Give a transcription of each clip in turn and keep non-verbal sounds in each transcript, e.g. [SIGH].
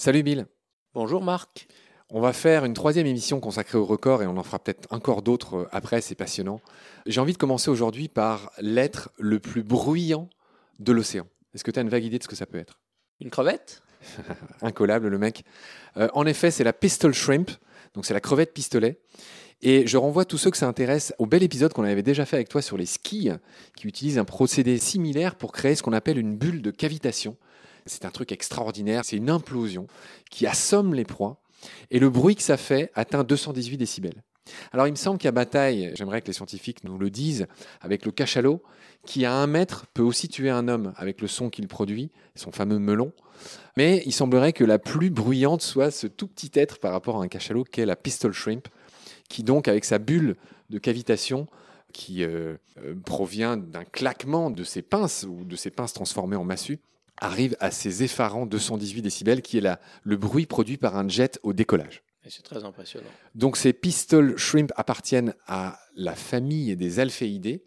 Salut Bill. Bonjour Marc. On va faire une troisième émission consacrée au record et on en fera peut-être encore d'autres euh, après, c'est passionnant. J'ai envie de commencer aujourd'hui par l'être le plus bruyant de l'océan. Est-ce que tu as une vague idée de ce que ça peut être? Une crevette? [LAUGHS] Incollable le mec. Euh, en effet, c'est la pistol shrimp, donc c'est la crevette pistolet. Et je renvoie tous ceux que ça intéresse au bel épisode qu'on avait déjà fait avec toi sur les skis, qui utilisent un procédé similaire pour créer ce qu'on appelle une bulle de cavitation. C'est un truc extraordinaire, c'est une implosion qui assomme les proies et le bruit que ça fait atteint 218 décibels. Alors il me semble qu'à bataille, j'aimerais que les scientifiques nous le disent, avec le cachalot, qui à un mètre peut aussi tuer un homme avec le son qu'il produit, son fameux melon. Mais il semblerait que la plus bruyante soit ce tout petit être par rapport à un cachalot qu'est la pistol shrimp, qui donc avec sa bulle de cavitation qui euh, euh, provient d'un claquement de ses pinces ou de ses pinces transformées en massue, arrive à ces effarants 218 décibels, qui est la, le bruit produit par un jet au décollage. C'est très impressionnant. Donc ces pistol shrimp appartiennent à la famille des alphéidés.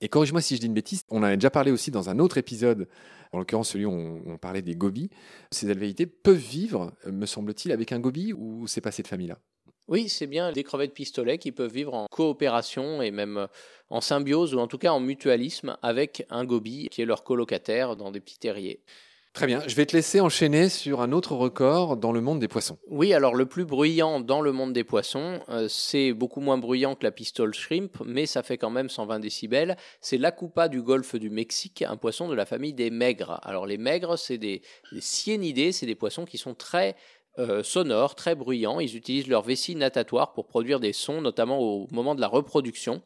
Et corrige-moi si je dis une bêtise, on en a déjà parlé aussi dans un autre épisode, en l'occurrence celui où on, on parlait des gobies. Ces alvéités peuvent vivre, me semble-t-il, avec un gobie ou c'est pas cette famille-là? Oui, c'est bien des crevettes pistolets qui peuvent vivre en coopération et même en symbiose ou en tout cas en mutualisme avec un gobie qui est leur colocataire dans des petits terriers. Très bien, je vais te laisser enchaîner sur un autre record dans le monde des poissons. Oui, alors le plus bruyant dans le monde des poissons, euh, c'est beaucoup moins bruyant que la pistole shrimp, mais ça fait quand même 120 décibels. C'est l'acupa du golfe du Mexique, un poisson de la famille des maigres. Alors les maigres, c'est des, des cyanidés, c'est des poissons qui sont très euh, sonores, très bruyants. Ils utilisent leur vessie natatoire pour produire des sons, notamment au moment de la reproduction.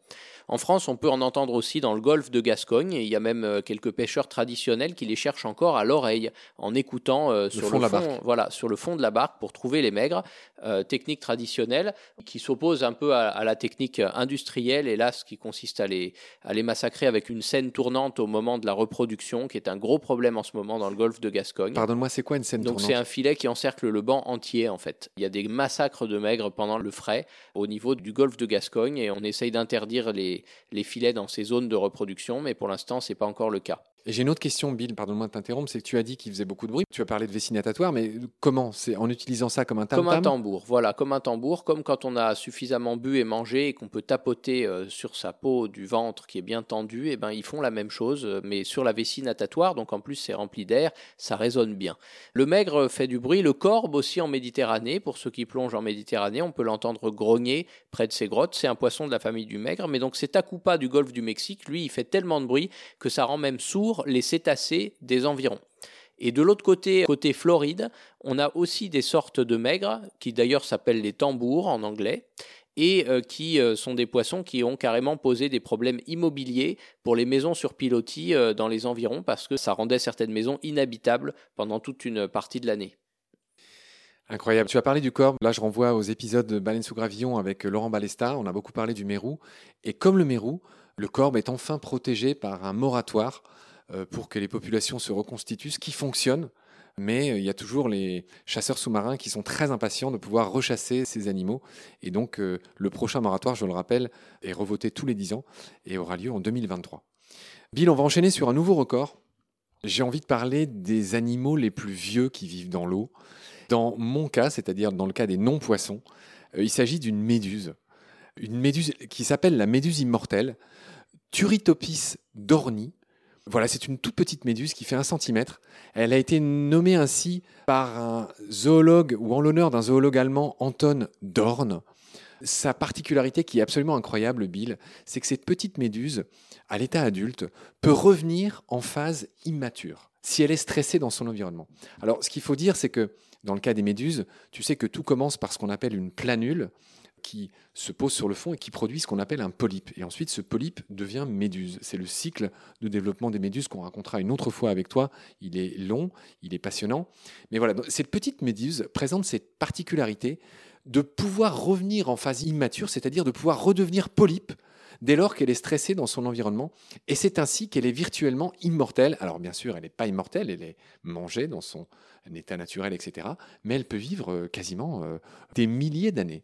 En France, on peut en entendre aussi dans le golfe de Gascogne. il y a même euh, quelques pêcheurs traditionnels qui les cherchent encore à l'oreille en écoutant euh, sur, fond le la fond, voilà, sur le fond de la barque pour trouver les maigres. Euh, technique traditionnelle qui s'oppose un peu à, à la technique industrielle, hélas, qui consiste à les, à les massacrer avec une scène tournante au moment de la reproduction, qui est un gros problème en ce moment dans le golfe de Gascogne. Pardonne-moi, c'est quoi une scène Donc c'est tournante un filet qui encercle le banc entier en fait. Il y a des massacres de maigres pendant le frais au niveau du golfe de Gascogne et on essaye d'interdire les, les filets dans ces zones de reproduction, mais pour l'instant c'est pas encore le cas. J'ai une autre question, Bill, pardonne-moi de t'interrompre, c'est que tu as dit qu'il faisait beaucoup de bruit. Tu as parlé de vessie natatoire, mais comment C'est en utilisant ça comme un tam Comme un tambour, voilà, comme un tambour, comme quand on a suffisamment bu et mangé et qu'on peut tapoter euh, sur sa peau du ventre qui est bien tendue, et ben ils font la même chose, euh, mais sur la vessie natatoire, donc en plus c'est rempli d'air, ça résonne bien. Le maigre fait du bruit, le corbe aussi en Méditerranée, pour ceux qui plongent en Méditerranée, on peut l'entendre grogner près de ces grottes, c'est un poisson de la famille du maigre, mais donc cet akupa du golfe du Mexique, lui, il fait tellement de bruit que ça rend même sourd les cétacés des environs. Et de l'autre côté, côté Floride, on a aussi des sortes de maigres, qui d'ailleurs s'appellent les tambours en anglais, et euh, qui euh, sont des poissons qui ont carrément posé des problèmes immobiliers pour les maisons sur pilotis euh, dans les environs, parce que ça rendait certaines maisons inhabitables pendant toute une partie de l'année. Incroyable. Tu as parlé du corbe. Là, je renvoie aux épisodes de Baleine sous gravillon avec Laurent Balesta. On a beaucoup parlé du mérou. Et comme le mérou, le corbe est enfin protégé par un moratoire pour que les populations se reconstituent, ce qui fonctionne. Mais euh, il y a toujours les chasseurs sous-marins qui sont très impatients de pouvoir rechasser ces animaux. Et donc, euh, le prochain moratoire, je le rappelle, est revoté tous les 10 ans et aura lieu en 2023. Bill, on va enchaîner sur un nouveau record. J'ai envie de parler des animaux les plus vieux qui vivent dans l'eau. Dans mon cas, c'est-à-dire dans le cas des non-poissons, euh, il s'agit d'une méduse. Une méduse qui s'appelle la méduse immortelle, Turritopis dorni. Voilà, c'est une toute petite méduse qui fait un centimètre. Elle a été nommée ainsi par un zoologue ou en l'honneur d'un zoologue allemand, Anton Dorn. Sa particularité qui est absolument incroyable, Bill, c'est que cette petite méduse, à l'état adulte, peut revenir en phase immature si elle est stressée dans son environnement. Alors, ce qu'il faut dire, c'est que dans le cas des méduses, tu sais que tout commence par ce qu'on appelle une planule qui se pose sur le fond et qui produit ce qu'on appelle un polype. Et ensuite, ce polype devient méduse. C'est le cycle de développement des méduses qu'on racontera une autre fois avec toi. Il est long, il est passionnant. Mais voilà, cette petite méduse présente cette particularité de pouvoir revenir en phase immature, c'est-à-dire de pouvoir redevenir polype dès lors qu'elle est stressée dans son environnement. Et c'est ainsi qu'elle est virtuellement immortelle. Alors bien sûr, elle n'est pas immortelle, elle est mangée dans son état naturel, etc. Mais elle peut vivre euh, quasiment euh, des milliers d'années.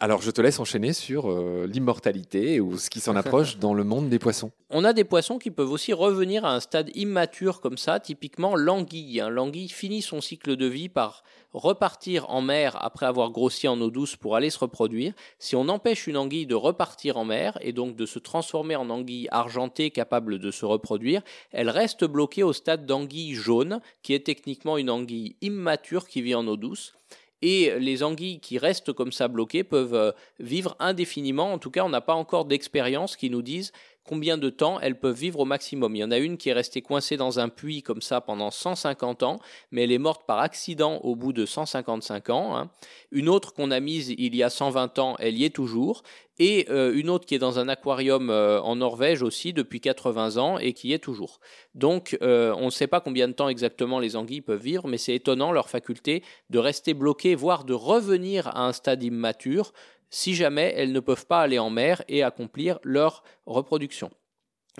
Alors je te laisse enchaîner sur euh, l'immortalité ou ce qui s'en [LAUGHS] approche dans le monde des poissons. On a des poissons qui peuvent aussi revenir à un stade immature comme ça, typiquement l'anguille. L'anguille finit son cycle de vie par repartir en mer après avoir grossi en eau douce pour aller se reproduire. Si on empêche une anguille de repartir en mer et donc de se transformer en anguille argentée capable de se reproduire, elle reste bloquée au stade d'anguille jaune, qui est techniquement une anguille immature qui vit en eau douce. Et les anguilles qui restent comme ça bloquées peuvent euh, vivre indéfiniment. En tout cas, on n'a pas encore d'expérience qui nous dise combien de temps elles peuvent vivre au maximum. Il y en a une qui est restée coincée dans un puits comme ça pendant 150 ans, mais elle est morte par accident au bout de 155 ans. Hein. Une autre qu'on a mise il y a 120 ans, elle y est toujours. Et euh, une autre qui est dans un aquarium euh, en Norvège aussi depuis 80 ans et qui y est toujours. Donc euh, on ne sait pas combien de temps exactement les anguilles peuvent vivre, mais c'est étonnant leur faculté de rester bloquées, voire de revenir à un stade immature si jamais elles ne peuvent pas aller en mer et accomplir leur reproduction.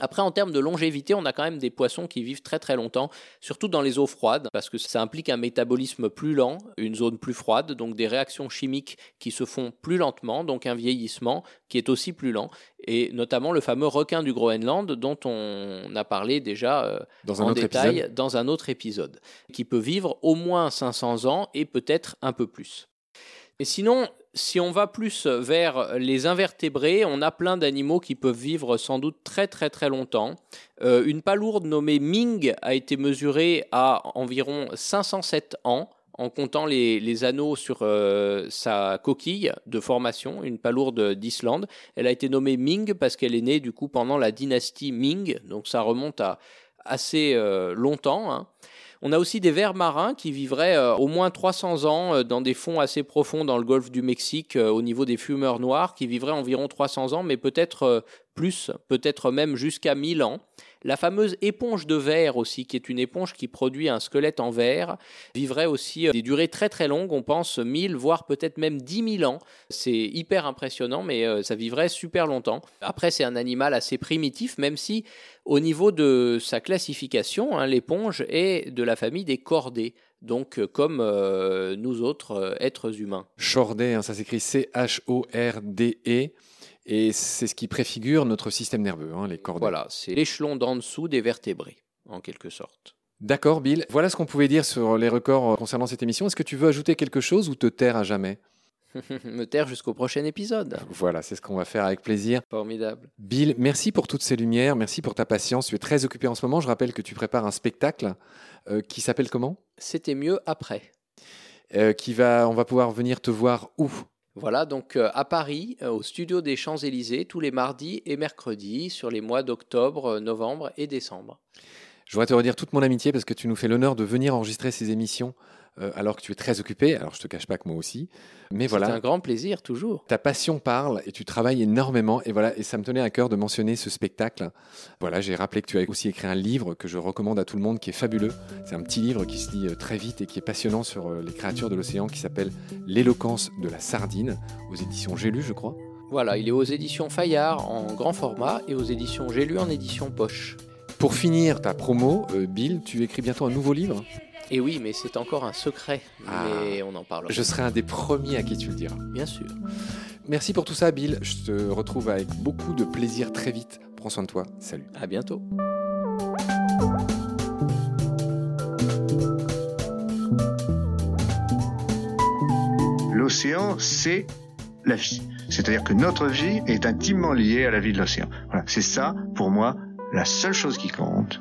Après, en termes de longévité, on a quand même des poissons qui vivent très très longtemps, surtout dans les eaux froides, parce que ça implique un métabolisme plus lent, une zone plus froide, donc des réactions chimiques qui se font plus lentement, donc un vieillissement qui est aussi plus lent, et notamment le fameux requin du Groenland dont on a parlé déjà euh, dans un en détail épisode. dans un autre épisode, qui peut vivre au moins 500 ans et peut-être un peu plus. Et sinon, si on va plus vers les invertébrés, on a plein d'animaux qui peuvent vivre sans doute très très très longtemps. Euh, une palourde nommée Ming a été mesurée à environ 507 ans en comptant les, anneaux sur euh, sa coquille de formation, une palourde d'Islande. Elle a été nommée Ming parce qu'elle est née du coup pendant la dynastie Ming, donc ça remonte à assez euh, longtemps. hein. On a aussi des vers marins qui vivraient euh, au moins 300 ans euh, dans des fonds assez profonds dans le golfe du Mexique euh, au niveau des fumeurs noirs, qui vivraient environ 300 ans, mais peut-être plus, peut-être même jusqu'à 1000 ans. La fameuse éponge de verre aussi, qui est une éponge qui produit un squelette en verre, vivrait aussi euh, des durées très très longues, on pense 1000, voire peut-être même 10 000 ans. C'est hyper impressionnant, mais euh, ça vivrait super longtemps. Après, c'est un animal assez primitif, même si au niveau de sa classification, hein, l'éponge est de la famille des cordés, donc euh, comme nous autres êtres humains. Chordé, hein, ça s'écrit C-H-O-R-D-E. Et c'est ce qui préfigure notre système nerveux, hein, les cordées. Voilà, c'est l'échelon d'en dessous des vertébrés, en quelque sorte. D'accord, Bill. Voilà ce qu'on pouvait dire sur les records euh, concernant cette émission. Est-ce que tu veux ajouter quelque chose ou te taire à jamais? [LAUGHS] Me taire jusqu'au prochain épisode. Voilà, c'est ce qu'on va faire avec plaisir. Formidable. Bill, merci pour toutes ces lumières, merci pour ta patience. Tu es très occupé en ce moment. Je rappelle que tu prépares un spectacle euh, qui s'appelle comment? C'était mieux après. Euh, Qui va, on va pouvoir venir te voir où? Voilà, donc euh, à Paris, euh, au studio des Champs-Élysées, tous les mardis et mercredis, sur les mois d'octobre, euh, novembre et décembre. Je voudrais te redire toute mon amitié parce que tu nous fais l'honneur de venir enregistrer ces émissions euh, alors que tu es très occupé. Alors je te cache pas que moi aussi, mais C'est voilà. un grand plaisir, toujours. Ta passion parle et tu travailles énormément et voilà et ça me tenait à cœur de mentionner ce spectacle. Voilà, j'ai rappelé que tu as aussi écrit un livre que je recommande à tout le monde qui est fabuleux. C'est un petit livre qui se lit euh, très vite et qui est passionnant sur euh, les créatures de l'océan qui s'appelle L'éloquence de la sardine aux éditions J'ai lu, je crois. Voilà, il est aux éditions Fayard en grand format et aux éditions J'ai lu en édition poche. Pour finir ta promo, Bill, tu écris bientôt un nouveau livre? Et oui, mais c'est encore un secret, Ah. mais on en parlera. Je serai un des premiers à qui tu le diras. Bien sûr. Merci pour tout ça, Bill. Je te retrouve avec beaucoup de plaisir très vite. Prends soin de toi. Salut. À bientôt. L'océan, c'est la vie. C'est-à-dire que notre vie est intimement liée à la vie de l'océan. Voilà, c'est ça, pour moi, la seule chose qui compte.